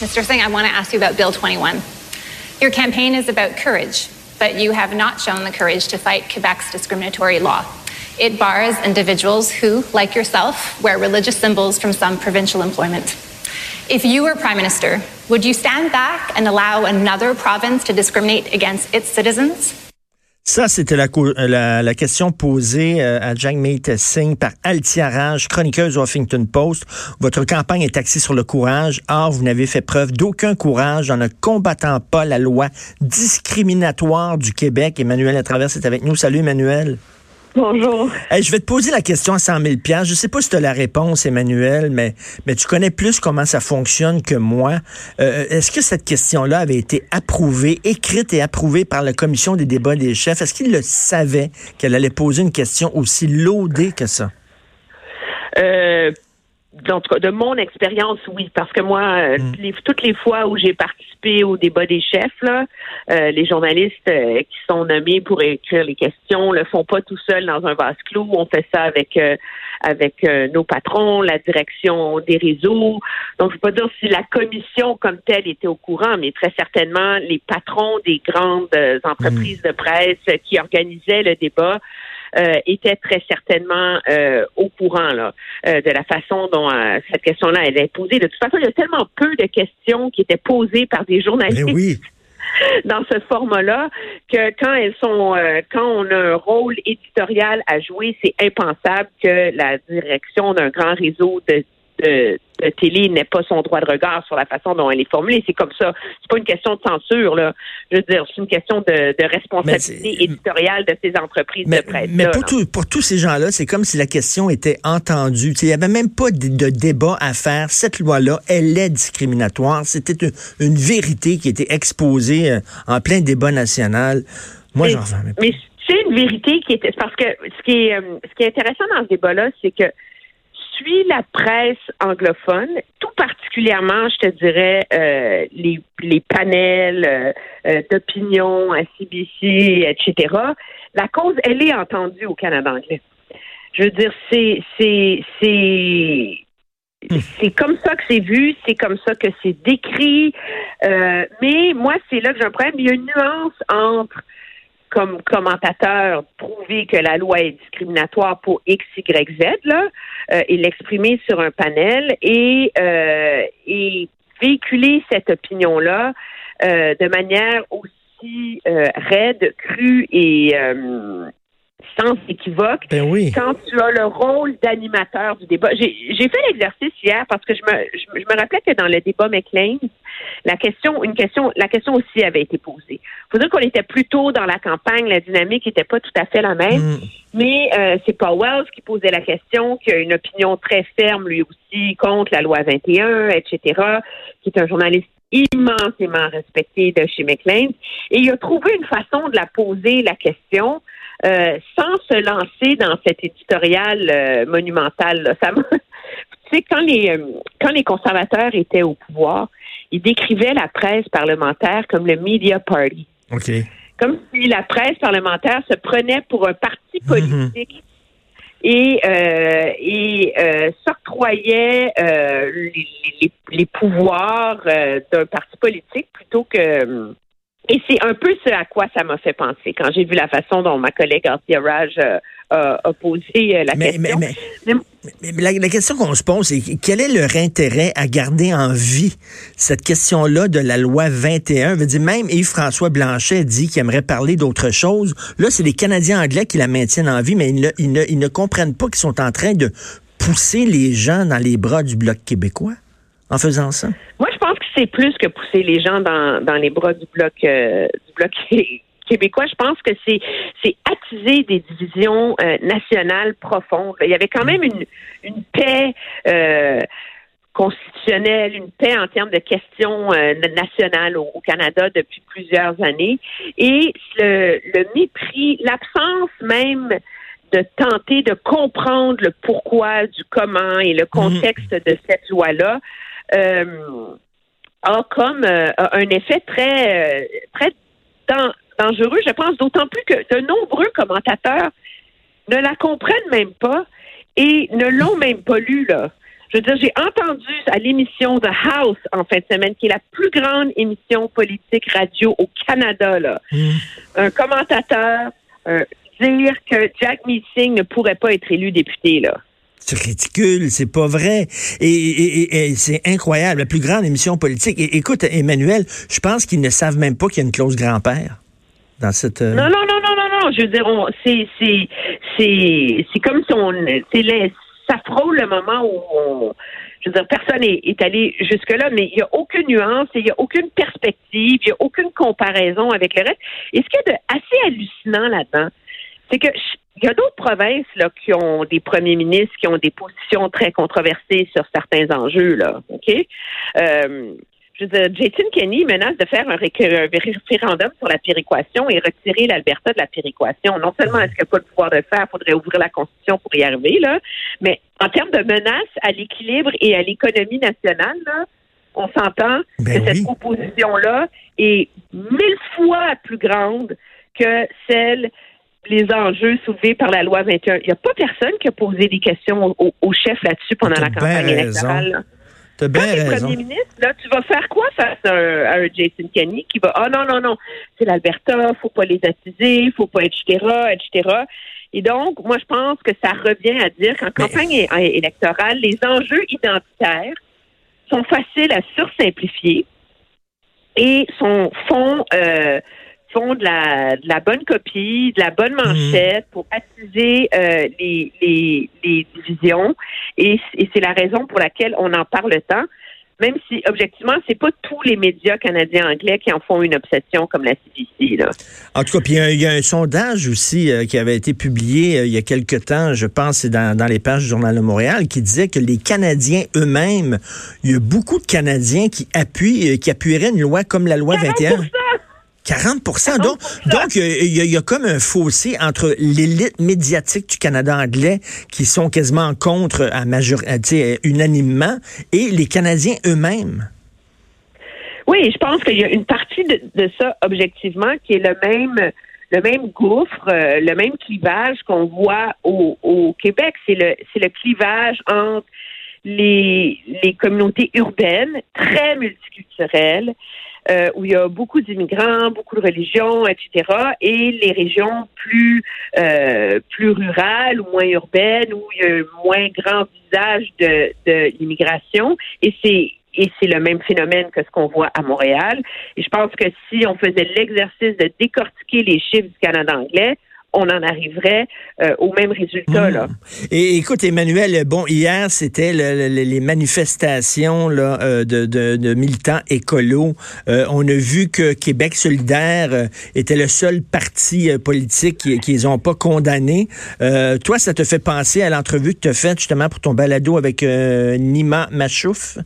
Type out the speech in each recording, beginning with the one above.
Mr. Singh, I want to ask you about Bill 21. Your campaign is about courage, but you have not shown the courage to fight Quebec's discriminatory law. It bars individuals who, like yourself, wear religious symbols from some provincial employment. If you were Prime Minister, would you stand back and allow another province to discriminate against its citizens? Ça, c'était la, la, la, question posée euh, à Jagmeet Singh par Altia Raj, chroniqueuse au Huffington Post. Votre campagne est axée sur le courage. Or, vous n'avez fait preuve d'aucun courage en ne combattant pas la loi discriminatoire du Québec. Emmanuel à travers est avec nous. Salut, Emmanuel. Bonjour. je vais te poser la question à 100 000 Je sais pas si tu as la réponse, Emmanuel, mais, mais tu connais plus comment ça fonctionne que moi. Euh, est-ce que cette question-là avait été approuvée, écrite et approuvée par la commission des débats des chefs? Est-ce qu'ils le savaient qu'elle allait poser une question aussi loadée que ça? Euh, de mon expérience, oui, parce que moi, euh, mm. toutes les fois où j'ai participé au débat des chefs, là, euh, les journalistes euh, qui sont nommés pour écrire les questions le font pas tout seuls dans un vase clos. On fait ça avec avec nos patrons, la direction des réseaux. Donc, je peux pas dire si la commission comme telle était au courant, mais très certainement les patrons des grandes entreprises mm. de presse qui organisaient le débat euh, était très certainement euh, au courant là, euh, de la façon dont cette question-là elle est posée. De toute façon, il y a tellement peu de questions qui étaient posées par des journalistes. dans ce format-là que quand elles sont quand on a un rôle éditorial à jouer, c'est impensable que la direction d'un grand réseau de de, télé n'est pas son droit de regard sur la façon dont elle est formulée. C'est comme ça. C'est pas une question de censure, là. Je veux dire, c'est une question de, responsabilité éditoriale de ces entreprises de presse. Mais pour, pour tous ces gens-là, c'est comme si la question était entendue. Il n'y avait même pas de, débat à faire. Cette loi-là, elle est discriminatoire. C'était une, vérité qui était exposée euh, en plein débat national. Moi, j'en reviens Mais c'est une vérité qui était parce que ce qui est euh, ce qui est intéressant dans ce débat-là, c'est que suis la presse anglophone, tout particulièrement, je te dirais, euh, les, les panels euh, euh, d'opinion à CBC, etc., la cause, elle est entendue au Canada anglais. Je veux dire, c'est, c'est, c'est, hmm. c'est comme ça que c'est vu, c'est comme ça que c'est décrit. mais moi, c'est là que j'ai un problème. Il y a une nuance entre comme commentateur prouver que la loi est discriminatoire pour X, Y, Z, là, euh, et l'exprimer sur un panel et, euh, et véhiculer cette opinion-là euh, de manière aussi raide, crue et sans équivoque ben oui. quand tu as le rôle d'animateur du débat. J'ai fait l'exercice hier parce que je me, je, me rappelais que dans le débat McLean, la question, une question, la question aussi avait été posée. Faut dire qu'on était plutôt dans la campagne, la dynamique n'était pas tout à fait la même, mm. mais euh, c'est Paul Wells qui posait la question, qui a une opinion très ferme lui aussi contre la loi 21, etc., qui est un journaliste immensément respecté de chez McLean, et il a trouvé une façon de la poser la question euh, sans se lancer dans cet éditorial euh, monumental. Ça tu sais, quand les euh, quand les conservateurs étaient au pouvoir, ils décrivaient la presse parlementaire comme le media party. Comme si la presse parlementaire se prenait pour un parti mhm. politique. et, euh, et s'octroyait les, les, les, pouvoirs d'un parti politique plutôt que et c'est un peu ce à quoi ça m'a fait penser quand j'ai vu la façon dont ma collègue Arthur Raj euh, a posé euh, la question. Mais, la, question qu'on se pose, c'est quel est leur intérêt à garder en vie cette question-là de la loi 21? Veut dire, même Yves-François Blanchet dit qu'il aimerait parler d'autre chose. Là, c'est les Canadiens anglais qui la maintiennent en vie, mais ils ne, ils ne, ils ne comprennent pas qu'ils sont en train de pousser les gens dans les bras du Bloc québécois en faisant ça. Moi, je c'est plus que pousser les gens dans, dans les bras du bloc euh, du bloc québécois. Je pense que c'est c'est attiser des divisions euh, nationales profondes. Il y avait quand même une une paix. Euh, constitutionnelle, une paix en termes de questions nationales au, Canada depuis plusieurs années. Et le, le mépris, l'absence même de tenter de comprendre le pourquoi du comment et le contexte de cette loi-là euh, a comme euh, un effet très, euh, très dangereux, je pense, d'autant plus que de nombreux commentateurs ne la comprennent même pas et ne l'ont même pas lu, là. Je veux dire, j'ai entendu à l'émission The House en fin de semaine, qui est la plus grande émission politique radio au Canada, là, Hmm. un commentateur euh, dire que Jack Meeting ne pourrait pas être élu député, là. C'est ridicule, c'est pas vrai. Et, c'est incroyable, la plus grande émission politique. Écoute, Emmanuel, je pense qu'ils ne savent même pas qu'il y a une clause grand-père dans cette... euh, Non, non, non, non, non, non. Je veux dire, c'est, c'est, c'est, comme si on, les- ça frôle le moment où on, je veux dire, personne est, allé jusque-là, mais il n'y a aucune nuance il n'y a aucune perspective, il n'y a aucune comparaison avec le reste. Et ce qui est de assez hallucinant là-dedans, c'est que il y a d'autres provinces là, qui ont des premiers ministres qui ont des positions très controversées sur certains enjeux, là. OK? Euh, je veux dire, Jason Kenney menace de faire un, un référendum sur la péréquation et retirer l'Alberta de la péréquation. Non seulement est-ce qu'il n'y a pas le pouvoir de le faire, il faudrait ouvrir la Constitution pour y arriver, là, mais en termes de menace à l'équilibre et à l'économie nationale, là, on s'entend Ben que oui. cette proposition-là est mille fois plus grande que celle les enjeux soulevés par la loi 21. Il n'y a pas personne qui a posé des questions au, au chef là-dessus pendant la campagne bien électorale. T'as Quand bien t'es raison. premier ministre, là, tu vas faire quoi face à un, à un Jason Kenney qui va Ah non, non, non, c'est l'Alberta, faut pas les attiser, faut pas, etc., etc. Et donc, moi, je pense que ça revient à dire qu'en campagne électorale, les enjeux identitaires sont faciles à sursimplifier et sont, font, euh, font de la, de la bonne copie, de la bonne manchette pour attiser euh, les, les, les divisions. Et, c'est la raison pour laquelle on en parle tant. Même si, objectivement, c'est pas tous les médias canadiens anglais qui en font une obsession comme la CBC. Là. En tout cas, puis il y a- il y, a un sondage aussi euh, qui avait été publié euh, il y a quelque temps, je pense, c'est dans, dans les pages du Journal de Montréal, qui disait que les Canadiens eux-mêmes, il y a beaucoup de Canadiens qui appuient, qui appuieraient une loi comme la loi 21. 40 Donc, donc euh, il y, a- il y a comme un fossé entre l'élite médiatique du Canada anglais qui sont quasiment contre à major, à, sais, unanimement et les Canadiens eux-mêmes. Oui, je pense qu'il y a une partie de, de ça, objectivement, qui est le même le même gouffre, euh, le même clivage qu'on voit au, au Québec. C'est le c'est le clivage entre les, les communautés urbaines très multiculturelles, euh, où il y a beaucoup d'immigrants, beaucoup de religions, etc., et les régions plus euh, plus rurales ou moins urbaines, où il y a un moins grand visage de, de l'immigration. Et c'est et c'est le même phénomène que ce qu'on voit à Montréal. Et je pense que si on faisait l'exercice de décortiquer les chiffres du Canada anglais, on en arriverait euh, au même résultat. Là. Et écoute, Emmanuel, bon, hier, c'était le- le- les manifestations euh, de, militants écolos. Euh, on a vu que Québec solidaire était le seul parti politique qui- qu'ils n'ont pas condamné. Euh, toi, ça te fait penser à l'entrevue que tu as faite justement pour ton balado avec Nima Machouf?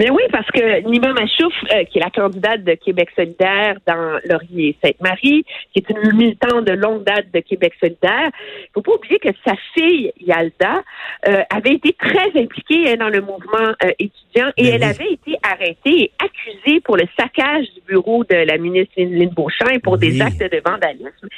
Mais oui, parce que Nima Machouf, euh, qui est la candidate de Québec solidaire dans Laurier-Sainte-Marie, qui est une militante de longue date de Québec solidaire, il faut pas oublier que sa fille, Yalda, euh, avait été très impliquée hein, dans le mouvement euh, étudiant et Ben elle oui. avait été arrêtée et accusée pour le saccage du bureau de la ministre Lynn Beauchamp et pour Oui. des actes de vandalisme.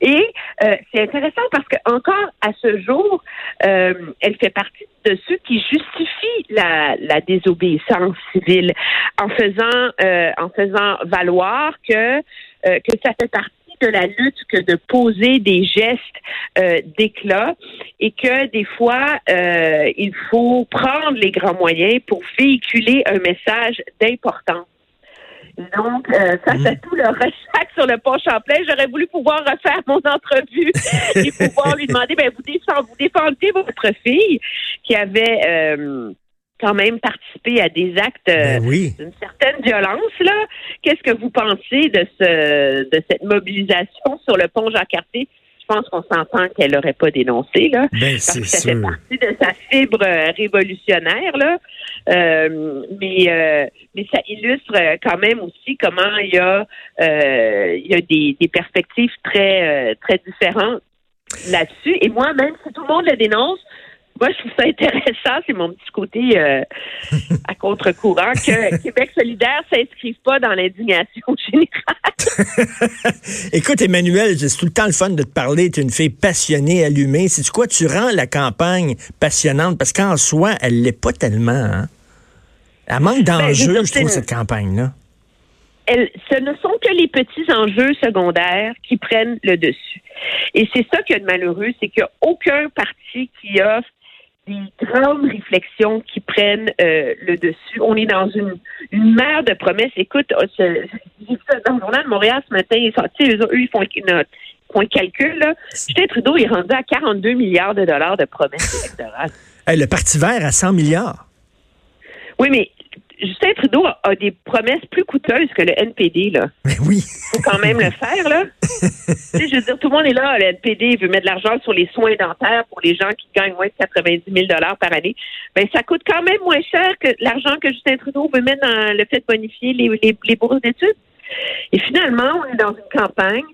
Et euh, c'est intéressant parce que encore à ce jour, euh, elle fait partie de ceux qui justifient la, la désobéissance civile. En faisant euh, en faisant valoir que euh, que ça fait partie de la lutte que de poser des gestes euh, d'éclat et que des fois euh, il faut prendre les grands moyens pour véhiculer un message d'importance. Donc, euh, face à tout le ressac sur le pont Champlain, j'aurais voulu pouvoir refaire mon entrevue et pouvoir lui demander, ben, vous, défendez, vous défendez votre fille qui avait quand même participé à des actes euh, Ben oui. d'une certaine violence. Là, qu'est-ce que vous pensez de ce de cette mobilisation sur le pont Jacques-Cartier? Je pense qu'on s'entend qu'elle n'aurait pas dénoncé là. Ben, Parce c'est que ça fait partie de sa fibre euh, révolutionnaire, là. Euh, mais, euh, mais ça illustre euh, quand même aussi comment il y a, euh, il y a des, des perspectives très, euh, très différentes là-dessus. Et moi, même si tout le monde le dénonce, moi, je trouve ça intéressant, c'est mon petit côté euh, à contre-courant, que Québec solidaire ne s'inscrive pas dans l'indignation générale. Écoute, Emmanuel, c'est tout le temps le fun de te parler. Tu es une fille passionnée, allumée. C'est quoi? Tu rends la campagne passionnante? Parce qu'en soi, elle l'est pas tellement. Hein? Elle manque ben, d'enjeux, je trouve, cette campagne-là. ce ne sont que les petits enjeux secondaires qui prennent le dessus. Et c'est ça qui est malheureux, c'est qu'il n'y a aucun parti qui offre des grandes réflexions qui prennent euh, le dessus. On est dans une, une mer de promesses. Écoute, oh, j'ai vu ça dans le journal de Montréal ce matin, ils, sont, eux, eux, ils font, un calcul. Là. Justin Trudeau est rendu à 42 milliards de dollars de promesses électorales. le Parti vert à 100 milliards. Oui, mais Justin Trudeau a des promesses plus coûteuses que le NPD, là. Mais oui. faut quand même le faire, là. tu sais, je veux dire, tout le monde est là. Le NPD veut mettre de l'argent sur les soins dentaires pour les gens qui gagnent moins de 90 000 par année. Ben, ça coûte quand même moins cher que l'argent que Justin Trudeau veut mettre dans le fait de bonifier les, les, bourses d'études. Et finalement, on est dans une campagne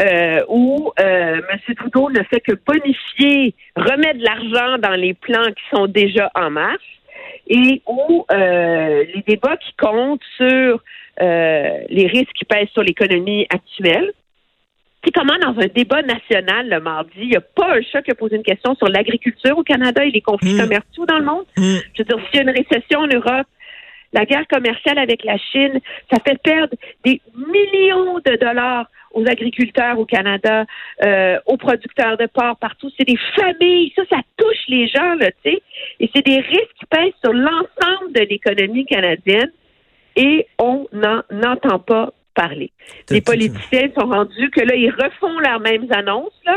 euh, où euh, M. Trudeau ne fait que bonifier, remettre de l'argent dans les plans qui sont déjà en marche et où euh, les débats qui comptent sur euh, les risques qui pèsent sur l'économie actuelle. C'est comment dans un débat national le mardi, il n'y a pas un chat qui a posé une question sur l'agriculture au Canada et les conflits mmh. commerciaux dans le monde? Mmh. Je veux dire, s'il y a une récession en Europe, la guerre commerciale avec la Chine, ça fait perdre des millions de dollars aux agriculteurs au Canada, euh, aux producteurs de porc partout. C'est des familles. Ça, ça touche les gens, là, tu sais. Et c'est des risques qui pèsent sur l'ensemble de l'économie canadienne et on n'en entend pas parler. Les politiciens sont rendus que là, ils refont leurs mêmes annonces, là.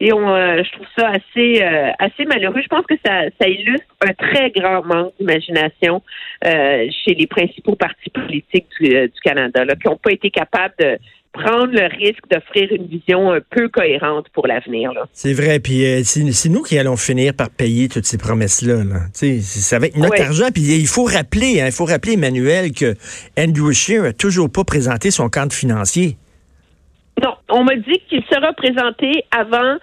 Et on, euh, je trouve ça assez, euh, assez malheureux. Je pense que ça, ça illustre un très grand manque d'imagination euh, chez les principaux partis politiques du, du Canada, là, qui n'ont pas été capables de, prendre le risque d'offrir une vision un peu cohérente pour l'avenir. C'est vrai, puis euh, c'est nous qui allons finir par payer toutes ces promesses-là. Là. C'est avec notre argent, puis il faut rappeler, hein, il faut rappeler, Emmanuel, que Andrew Scheer n'a toujours pas présenté son compte financier. Non, on m'a dit qu'il sera présenté avant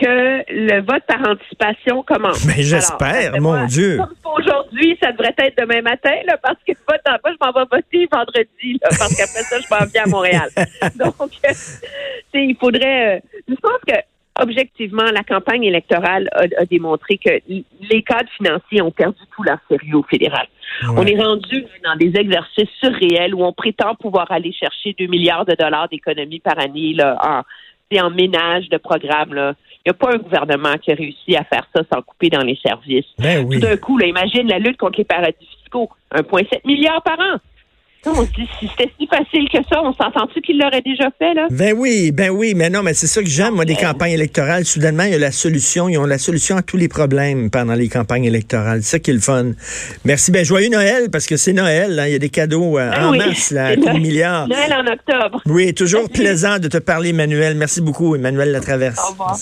que le vote par anticipation commence. Mais j'espère, mon Dieu. Aujourd'hui, ça devrait être demain matin, là, parce que vote en je m'en vais voter vendredi, là, parce qu'après ça, je m'en viens à Montréal. Donc, euh, il faudrait. Euh, je pense que objectivement, la campagne électorale a, démontré que les cadres financiers ont perdu tout leur sérieux au fédéral. On est rendu dans des exercices surréels où on prétend pouvoir aller chercher 2 milliards de dollars d'économies par année là, en, en ménage de programmes. Là. Il n'y a pas un gouvernement qui a réussi à faire ça sans couper dans les services. Ben Tout d'un coup, là, imagine la lutte contre les paradis fiscaux. 1,7 milliard par an. On se dit, si c'était si facile que ça, on s'entend-tu qu'il l'aurait déjà fait, là? Ben oui, ben oui, mais non, mais c'est ça que j'aime, moi, des campagnes électorales. Soudainement, il y a la solution. Ils ont la solution à tous les problèmes pendant les campagnes électorales. C'est ça qui est le fun. Merci. Ben, joyeux Noël, parce que c'est Noël, Il y a des cadeaux euh, ben en masse, là, à milliards. Noël en octobre. Oui, toujours plaisant de te parler, Emmanuel. Merci beaucoup, Emmanuel Latraverse. Au revoir.